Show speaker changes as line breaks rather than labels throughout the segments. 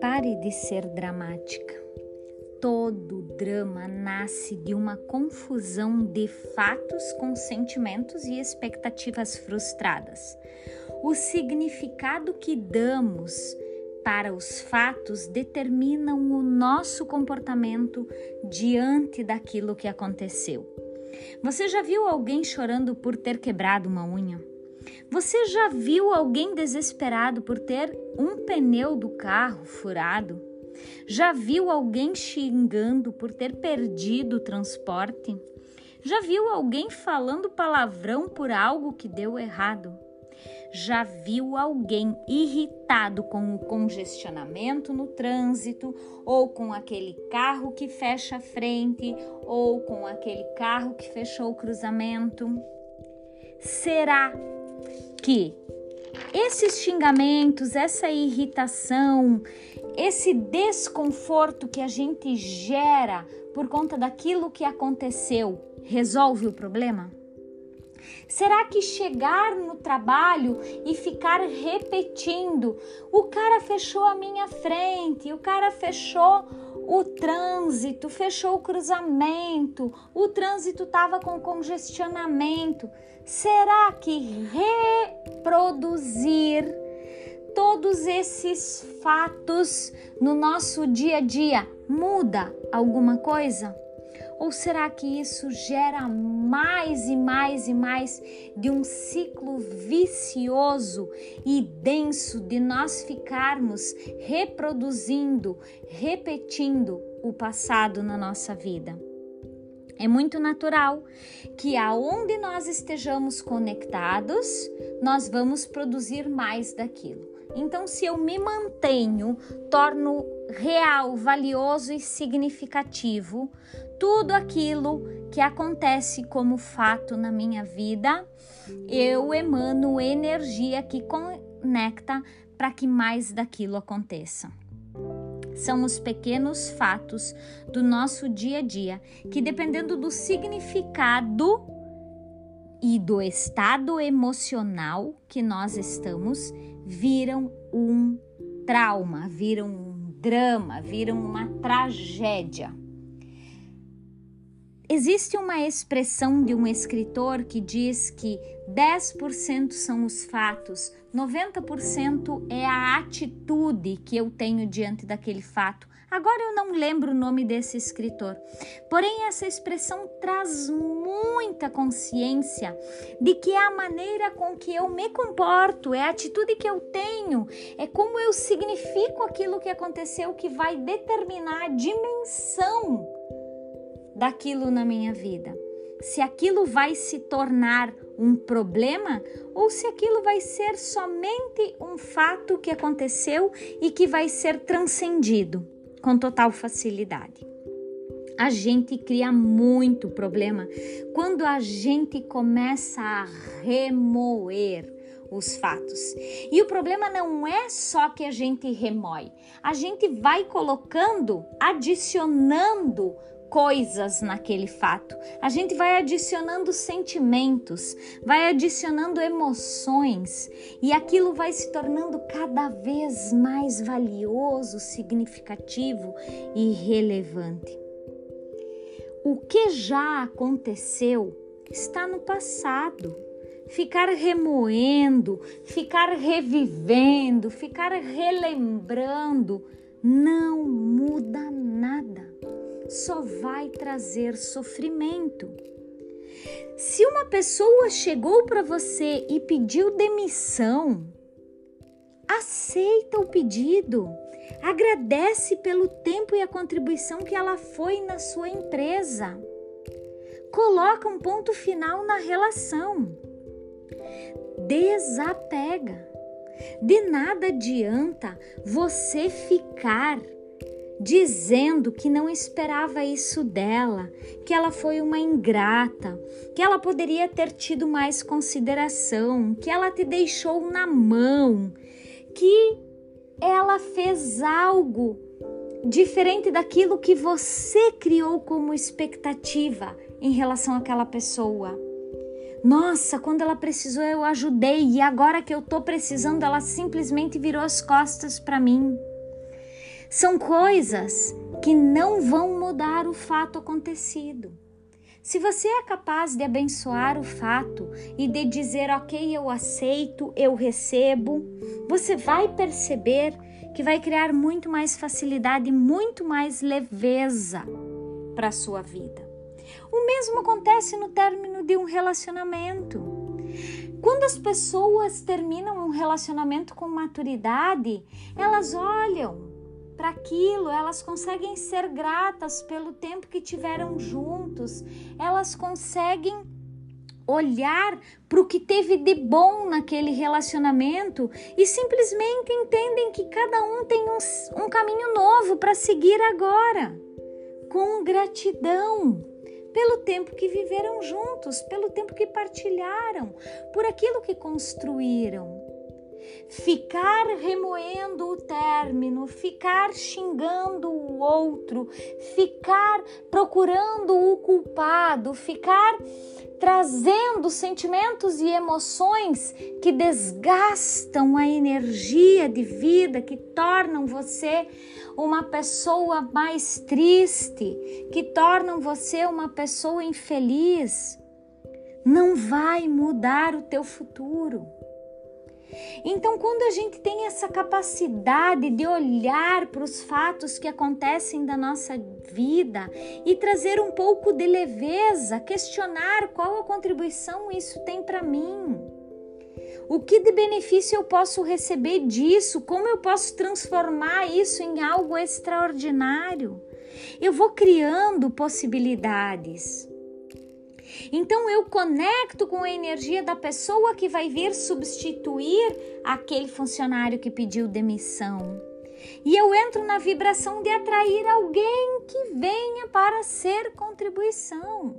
Pare de ser dramática. Todo drama nasce de uma confusão de fatos com sentimentos e expectativas frustradas. O significado que damos para os fatos determinam o nosso comportamento diante daquilo que aconteceu. Você já viu alguém chorando por ter quebrado uma unha? Você já viu alguém desesperado por ter um pneu do carro furado? Já viu alguém xingando por ter perdido o transporte? Já viu alguém falando palavrão por algo que deu errado? Já viu alguém irritado com o congestionamento no trânsito, ou com aquele carro que fecha a frente, ou com aquele carro que fechou o cruzamento? Será que esses xingamentos, essa irritação, esse desconforto que a gente gera por conta daquilo que aconteceu, resolve o problema? Será que chegar no trabalho e ficar repetindo, o cara fechou a minha frente, o cara fechou o trânsito, fechou o cruzamento, o trânsito estava com congestionamento. Será que reproduzir todos esses fatos no nosso dia a dia muda alguma coisa? Ou será que isso gera mais e mais e mais de um ciclo vicioso e denso de nós ficarmos reproduzindo, repetindo o passado na nossa vida? É muito natural que aonde nós estejamos conectados, nós vamos produzir mais daquilo. Então, se eu me mantenho, torno real, valioso e significativo tudo aquilo que acontece como fato na minha vida, eu emano energia que conecta para que mais daquilo aconteça. São os pequenos fatos do nosso dia a dia que, dependendo do significado e do estado emocional que nós estamos, viram um trauma, viram um drama, viram uma tragédia. Existe uma expressão de um escritor que diz que 10% são os fatos, 90% é a atitude que eu tenho diante daquele fato. Agora eu não lembro o nome desse escritor. Porém, essa expressão traz muita consciência de que é a maneira com que eu me comporto, é a atitude que eu tenho, é como eu significo aquilo que aconteceu que vai determinar a dimensão daquilo na minha vida. Se aquilo vai se tornar um problema ou se aquilo vai ser somente um fato que aconteceu e que vai ser transcendido com total facilidade. A gente cria muito problema quando a gente começa a remoer os fatos. E o problema não é só que a gente remói, a gente vai colocando, adicionando coisas naquele fato. A gente vai adicionando sentimentos, vai adicionando emoções e aquilo vai se tornando cada vez mais valioso, significativo e relevante. O que já aconteceu está no passado. Ficar remoendo, ficar revivendo, ficar relembrando não muda nada só vai trazer sofrimento. Se uma pessoa chegou para você e pediu demissão, aceita o pedido. Agradece pelo tempo e a contribuição que ela foi na sua empresa. Coloca um ponto final na relação. Desapega. De nada adianta você ficar dizendo que não esperava isso dela, que ela foi uma ingrata, que ela poderia ter tido mais consideração, que ela te deixou na mão, que ela fez algo diferente daquilo que você criou como expectativa em relação àquela pessoa. Nossa, quando ela precisou eu ajudei e agora que eu tô precisando ela simplesmente virou as costas para mim. São coisas que não vão mudar o fato acontecido. Se você é capaz de abençoar o fato e de dizer, ok, eu aceito, eu recebo, você vai perceber que vai criar muito mais facilidade, muito mais leveza para a sua vida. O mesmo acontece no término de um relacionamento. Quando as pessoas terminam um relacionamento com maturidade, elas olham para aquilo, elas conseguem ser gratas pelo tempo que tiveram juntos, elas conseguem olhar para o que teve de bom naquele relacionamento e simplesmente entendem que cada um tem um, um caminho novo para seguir agora, com gratidão pelo tempo que viveram juntos, pelo tempo que partilharam, por aquilo que construíram. Ficar remoendo o término, ficar xingando o outro, ficar procurando o culpado, ficar trazendo sentimentos e emoções que desgastam a energia de vida, que tornam você uma pessoa mais triste, que tornam você uma pessoa infeliz, não vai mudar o teu futuro. Então, quando a gente tem essa capacidade de olhar para os fatos que acontecem da nossa vida e trazer um pouco de leveza, questionar qual a contribuição isso tem para mim. O que de benefício eu posso receber disso? Como eu posso transformar isso em algo extraordinário? Eu vou criando possibilidades. Então eu conecto com a energia da pessoa que vai vir substituir aquele funcionário que pediu demissão. E eu entro na vibração de atrair alguém que venha para ser contribuição.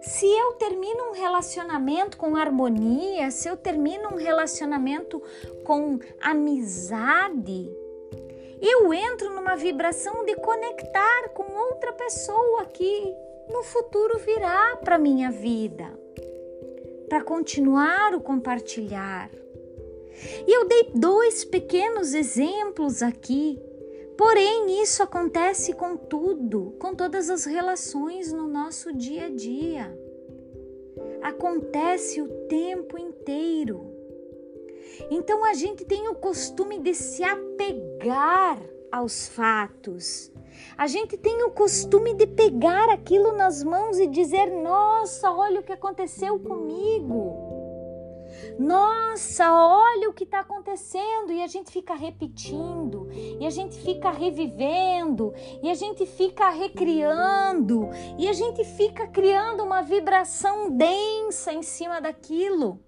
Se eu termino um relacionamento com harmonia, se eu termino um relacionamento com amizade, eu entro numa vibração de conectar com outra pessoa que no futuro virá para minha vida, para continuar o compartilhar. E eu dei dois pequenos exemplos aqui, porém isso acontece com tudo, com todas as relações no nosso dia a dia. Acontece o tempo inteiro. Então a gente tem o costume de se apegar aos fatos, a gente tem o costume de pegar aquilo nas mãos e dizer: Nossa, olha o que aconteceu comigo. Nossa, olha o que está acontecendo, e a gente fica repetindo, e a gente fica revivendo, e a gente fica recriando, e a gente fica criando uma vibração densa em cima daquilo,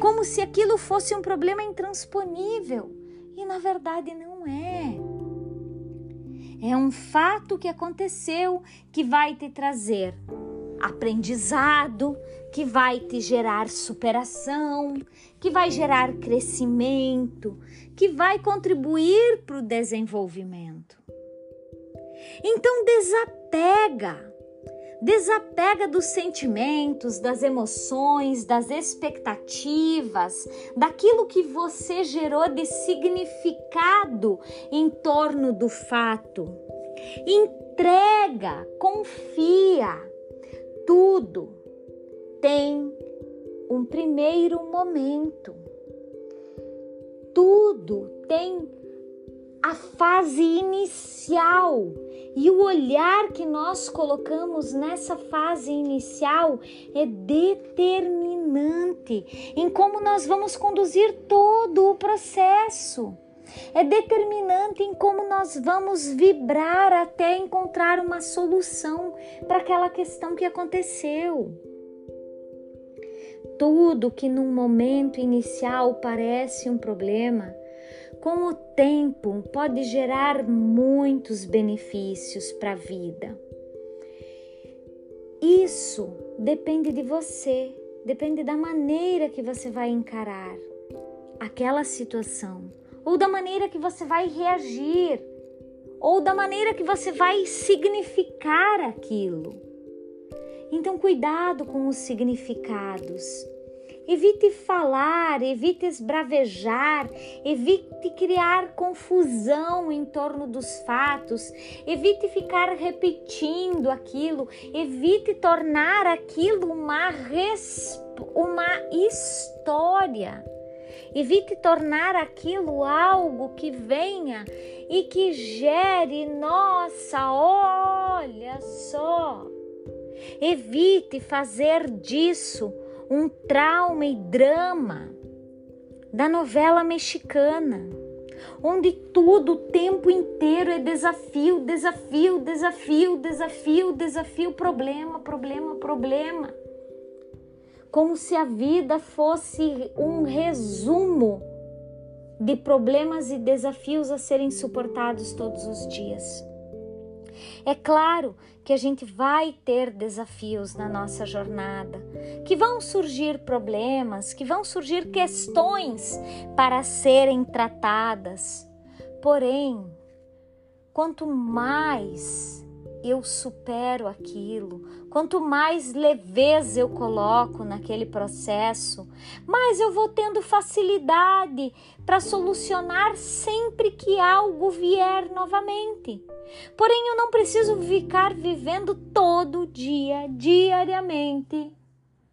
como se aquilo fosse um problema intransponível, e na verdade não é. É um fato que aconteceu que vai te trazer aprendizado, que vai te gerar superação, que vai gerar crescimento, que vai contribuir para o desenvolvimento. Então desapega Desapega dos sentimentos, das emoções, das expectativas, daquilo que você gerou de significado em torno do fato. Entrega, confia. Tudo tem um primeiro momento. Tudo tem a fase inicial e o olhar que nós colocamos nessa fase inicial é determinante em como nós vamos conduzir todo o processo. É determinante em como nós vamos vibrar até encontrar uma solução para aquela questão que aconteceu. Tudo que num momento inicial parece um problema, com o tempo pode gerar muitos benefícios para a vida. Isso depende de você, depende da maneira que você vai encarar aquela situação, ou da maneira que você vai reagir, ou da maneira que você vai significar aquilo. Então, cuidado com os significados. Evite falar, evite esbravejar, evite criar confusão em torno dos fatos, evite ficar repetindo aquilo, evite tornar aquilo uma, uma história. Evite tornar aquilo algo que venha e que gere, nossa, olha só. Evite fazer disso um trauma e drama da novela mexicana, onde tudo o tempo inteiro é desafio, desafio, desafio, desafio, desafio, problema, problema, problema. Como se a vida fosse um resumo de problemas e desafios a serem suportados todos os dias. É claro que a gente vai ter desafios na nossa jornada, que vão surgir problemas, que vão surgir questões para serem tratadas. Porém, quanto mais eu supero aquilo, quanto mais leveza eu coloco naquele processo, mais eu vou tendo facilidade para solucionar sempre que algo vier novamente. Porém, eu não preciso ficar vivendo todo dia, diariamente,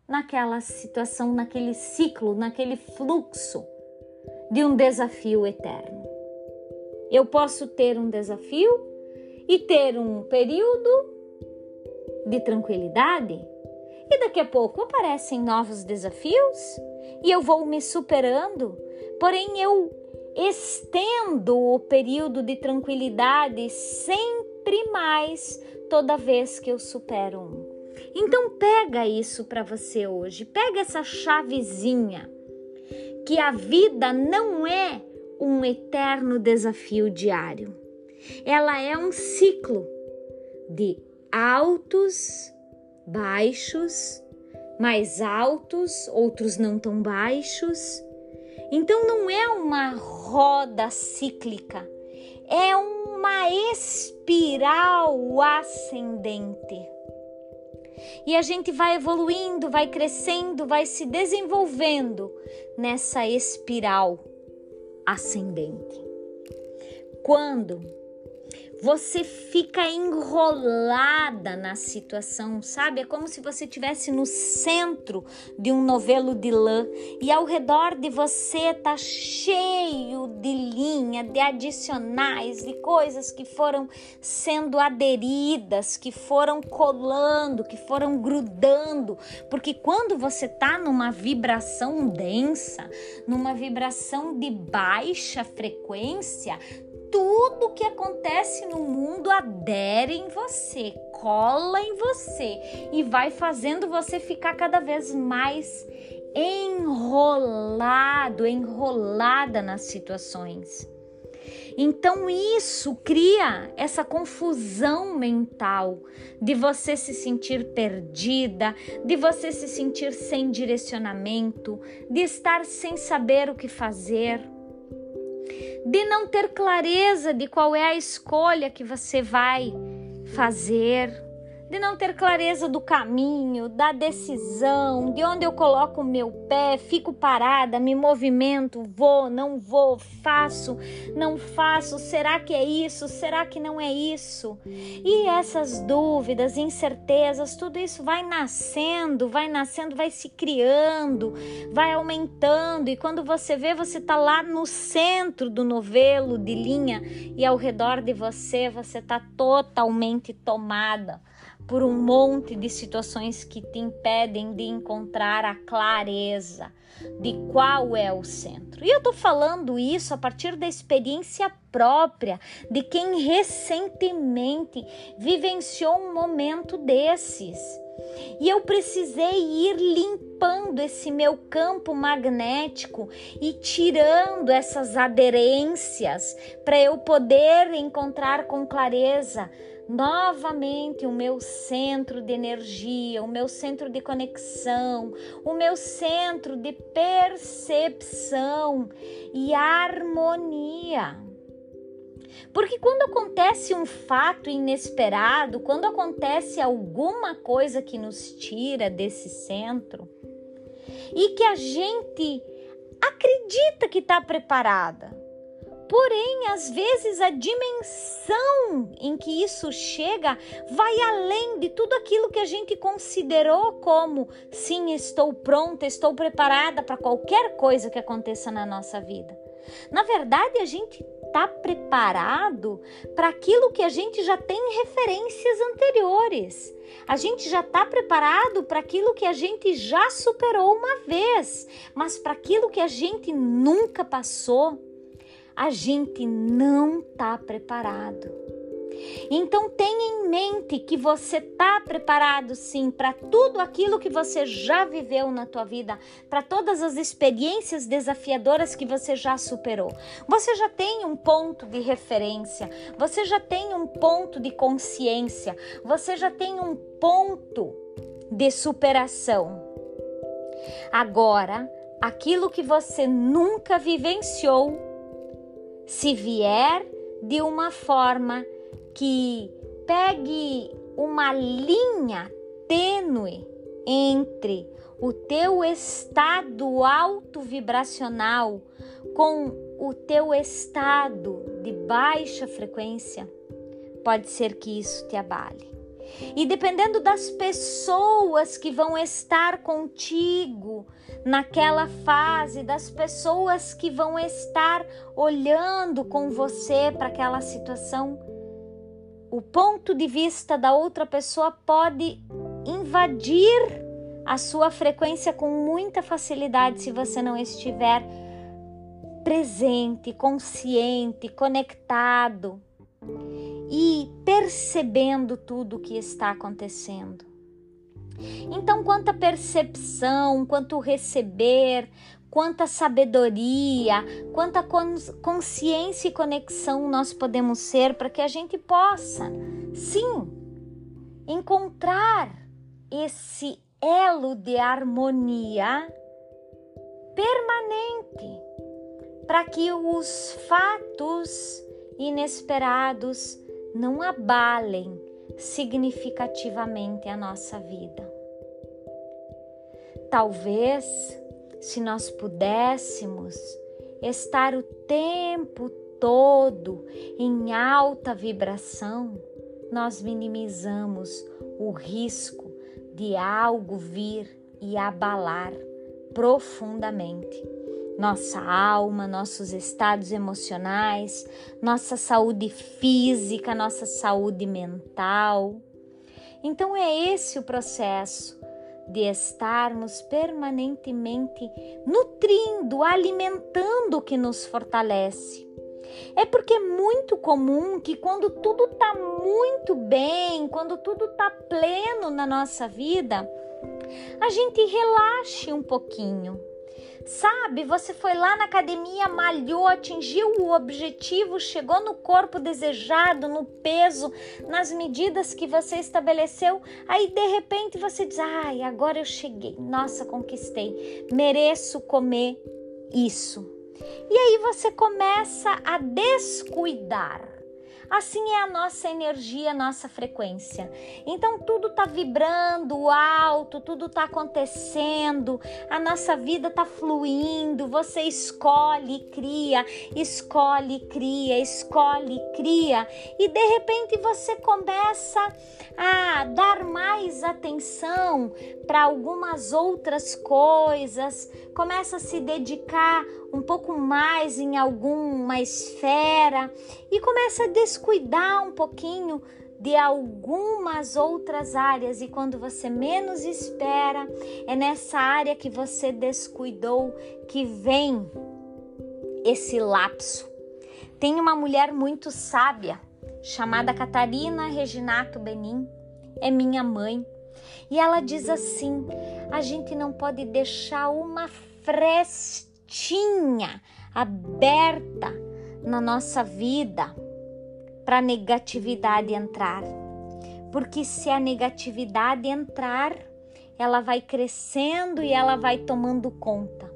naquela situação, naquele ciclo, naquele fluxo de um desafio eterno. Eu posso ter um desafio e ter um período de tranquilidade. E daqui a pouco aparecem novos desafios e eu vou me superando, porém eu estendo o período de tranquilidade sempre mais toda vez que eu supero um. Então pega isso para você hoje, pega essa chavezinha que a vida não é um eterno desafio diário ela é um ciclo de altos, baixos, mais altos, outros não tão baixos. Então não é uma roda cíclica, é uma espiral ascendente. E a gente vai evoluindo, vai crescendo, vai se desenvolvendo nessa espiral ascendente. Quando você fica enrolada na situação, sabe? É como se você estivesse no centro de um novelo de lã e ao redor de você tá cheio de linha, de adicionais, de coisas que foram sendo aderidas, que foram colando, que foram grudando, porque quando você tá numa vibração densa, numa vibração de baixa frequência, tudo que acontece no mundo adere em você, cola em você e vai fazendo você ficar cada vez mais enrolado, enrolada nas situações. Então isso cria essa confusão mental de você se sentir perdida, de você se sentir sem direcionamento, de estar sem saber o que fazer de não ter clareza de qual é a escolha que você vai fazer de não ter clareza do caminho, da decisão, de onde eu coloco o meu pé, fico parada, me movimento, vou, não vou, faço, não faço, será que é isso, será que não é isso? E essas dúvidas, incertezas, tudo isso vai nascendo, vai nascendo, vai se criando, vai aumentando, e quando você vê, você está lá no centro do novelo de linha e ao redor de você, você está totalmente tomada por um monte de situações que te impedem de encontrar a clareza de qual é o centro. E eu tô falando isso a partir da experiência própria de quem recentemente vivenciou um momento desses. E eu precisei ir limpando esse meu campo magnético e tirando essas aderências para eu poder encontrar com clareza novamente o meu centro de energia, o meu centro de conexão, o meu centro de percepção e harmonia. Porque quando acontece um fato inesperado, quando acontece alguma coisa que nos tira desse centro e que a gente acredita que está preparada, Porém, às vezes a dimensão em que isso chega vai além de tudo aquilo que a gente considerou como sim, estou pronta, estou preparada para qualquer coisa que aconteça na nossa vida. Na verdade, a gente está preparado para aquilo que a gente já tem referências anteriores. A gente já está preparado para aquilo que a gente já superou uma vez, mas para aquilo que a gente nunca passou a gente não está preparado. Então tenha em mente que você está preparado sim para tudo aquilo que você já viveu na tua vida, para todas as experiências desafiadoras que você já superou. Você já tem um ponto de referência, você já tem um ponto de consciência, você já tem um ponto de superação. Agora, aquilo que você nunca vivenciou se vier de uma forma que pegue uma linha tênue entre o teu estado alto vibracional com o teu estado de baixa frequência, pode ser que isso te abale. E dependendo das pessoas que vão estar contigo naquela fase, das pessoas que vão estar olhando com você para aquela situação, o ponto de vista da outra pessoa pode invadir a sua frequência com muita facilidade se você não estiver presente, consciente, conectado e percebendo tudo o que está acontecendo. Então, quanta percepção, quanto receber, quanta sabedoria, quanta consciência e conexão nós podemos ser para que a gente possa, sim, encontrar esse elo de harmonia permanente para que os fatos inesperados não abalem significativamente a nossa vida. Talvez, se nós pudéssemos estar o tempo todo em alta vibração, nós minimizamos o risco de algo vir e abalar profundamente nossa alma, nossos estados emocionais, nossa saúde física, nossa saúde mental. Então é esse o processo de estarmos permanentemente nutrindo, alimentando o que nos fortalece. É porque é muito comum que quando tudo está muito bem, quando tudo está pleno na nossa vida, a gente relaxe um pouquinho Sabe, você foi lá na academia, malhou, atingiu o objetivo, chegou no corpo desejado, no peso, nas medidas que você estabeleceu. Aí de repente você diz: "Ai, agora eu cheguei. Nossa, conquistei. Mereço comer isso". E aí você começa a descuidar Assim é a nossa energia, a nossa frequência. Então tudo está vibrando alto, tudo está acontecendo, a nossa vida está fluindo. Você escolhe, cria, escolhe, cria, escolhe, cria, e de repente você começa a dar mais atenção para algumas outras coisas, começa a se dedicar um pouco mais em alguma esfera e começa a descuidar um pouquinho de algumas outras áreas e quando você menos espera, é nessa área que você descuidou que vem esse lapso. Tem uma mulher muito sábia chamada Catarina Reginato Benin, é minha mãe, e ela diz assim: a gente não pode deixar uma fresta portinha aberta na nossa vida para a negatividade entrar. Porque se a negatividade entrar, ela vai crescendo e ela vai tomando conta.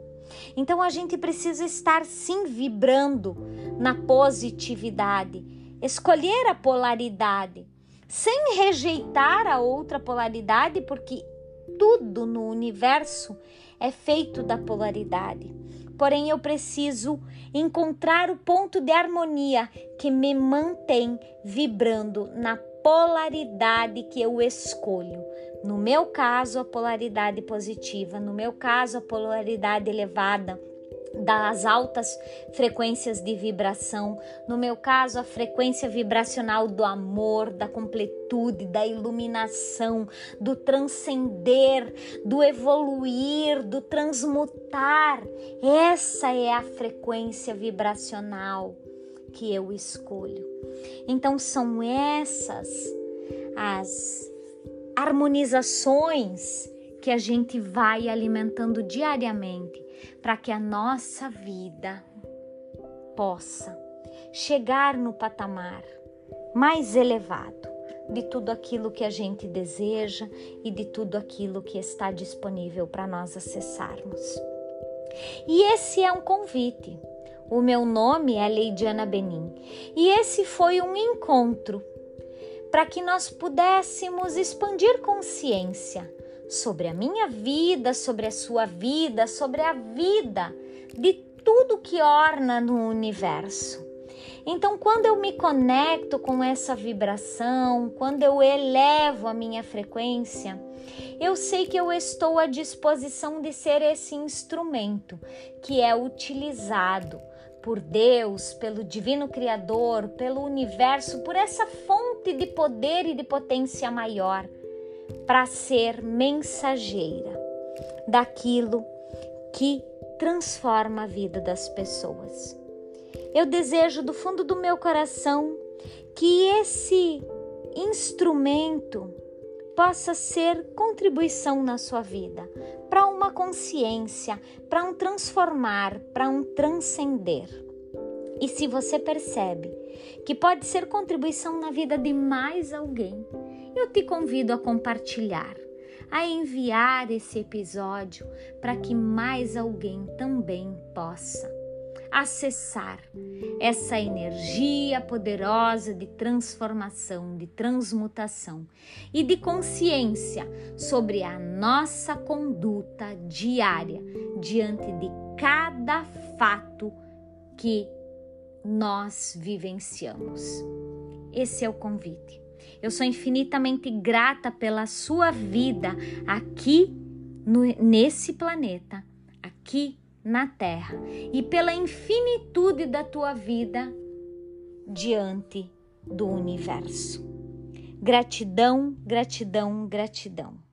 Então a gente precisa estar sim vibrando na positividade, escolher a polaridade, sem rejeitar a outra polaridade, porque tudo no universo é feito da polaridade. Porém, eu preciso encontrar o ponto de harmonia que me mantém vibrando na polaridade que eu escolho. No meu caso, a polaridade positiva, no meu caso, a polaridade elevada das altas frequências de vibração, no meu caso, a frequência vibracional do amor, da completude, da iluminação, do transcender, do evoluir, do transmutar. Essa é a frequência vibracional que eu escolho. Então, são essas as harmonizações que a gente vai alimentando diariamente para que a nossa vida possa chegar no patamar mais elevado de tudo aquilo que a gente deseja e de tudo aquilo que está disponível para nós acessarmos. E esse é um convite. O meu nome é Leidiana Benin e esse foi um encontro para que nós pudéssemos expandir consciência sobre a minha vida, sobre a sua vida, sobre a vida de tudo que orna no universo. Então, quando eu me conecto com essa vibração, quando eu elevo a minha frequência, eu sei que eu estou à disposição de ser esse instrumento que é utilizado por Deus, pelo Divino Criador, pelo universo, por essa fonte de poder e de potência maior para ser mensageira daquilo que transforma a vida das pessoas. Eu desejo do fundo do meu coração que esse instrumento possa ser contribuição na sua vida, para uma consciência, para um transformar, para um transcender. E se você percebe que pode ser contribuição na vida de mais alguém, eu te convido a compartilhar, a enviar esse episódio para que mais alguém também possa acessar essa energia poderosa de transformação, de transmutação e de consciência sobre a nossa conduta diária diante de cada fato que nós vivenciamos. Esse é o convite. Eu sou infinitamente grata pela sua vida aqui no, nesse planeta, aqui na Terra, e pela infinitude da tua vida diante do universo. Gratidão, gratidão, gratidão.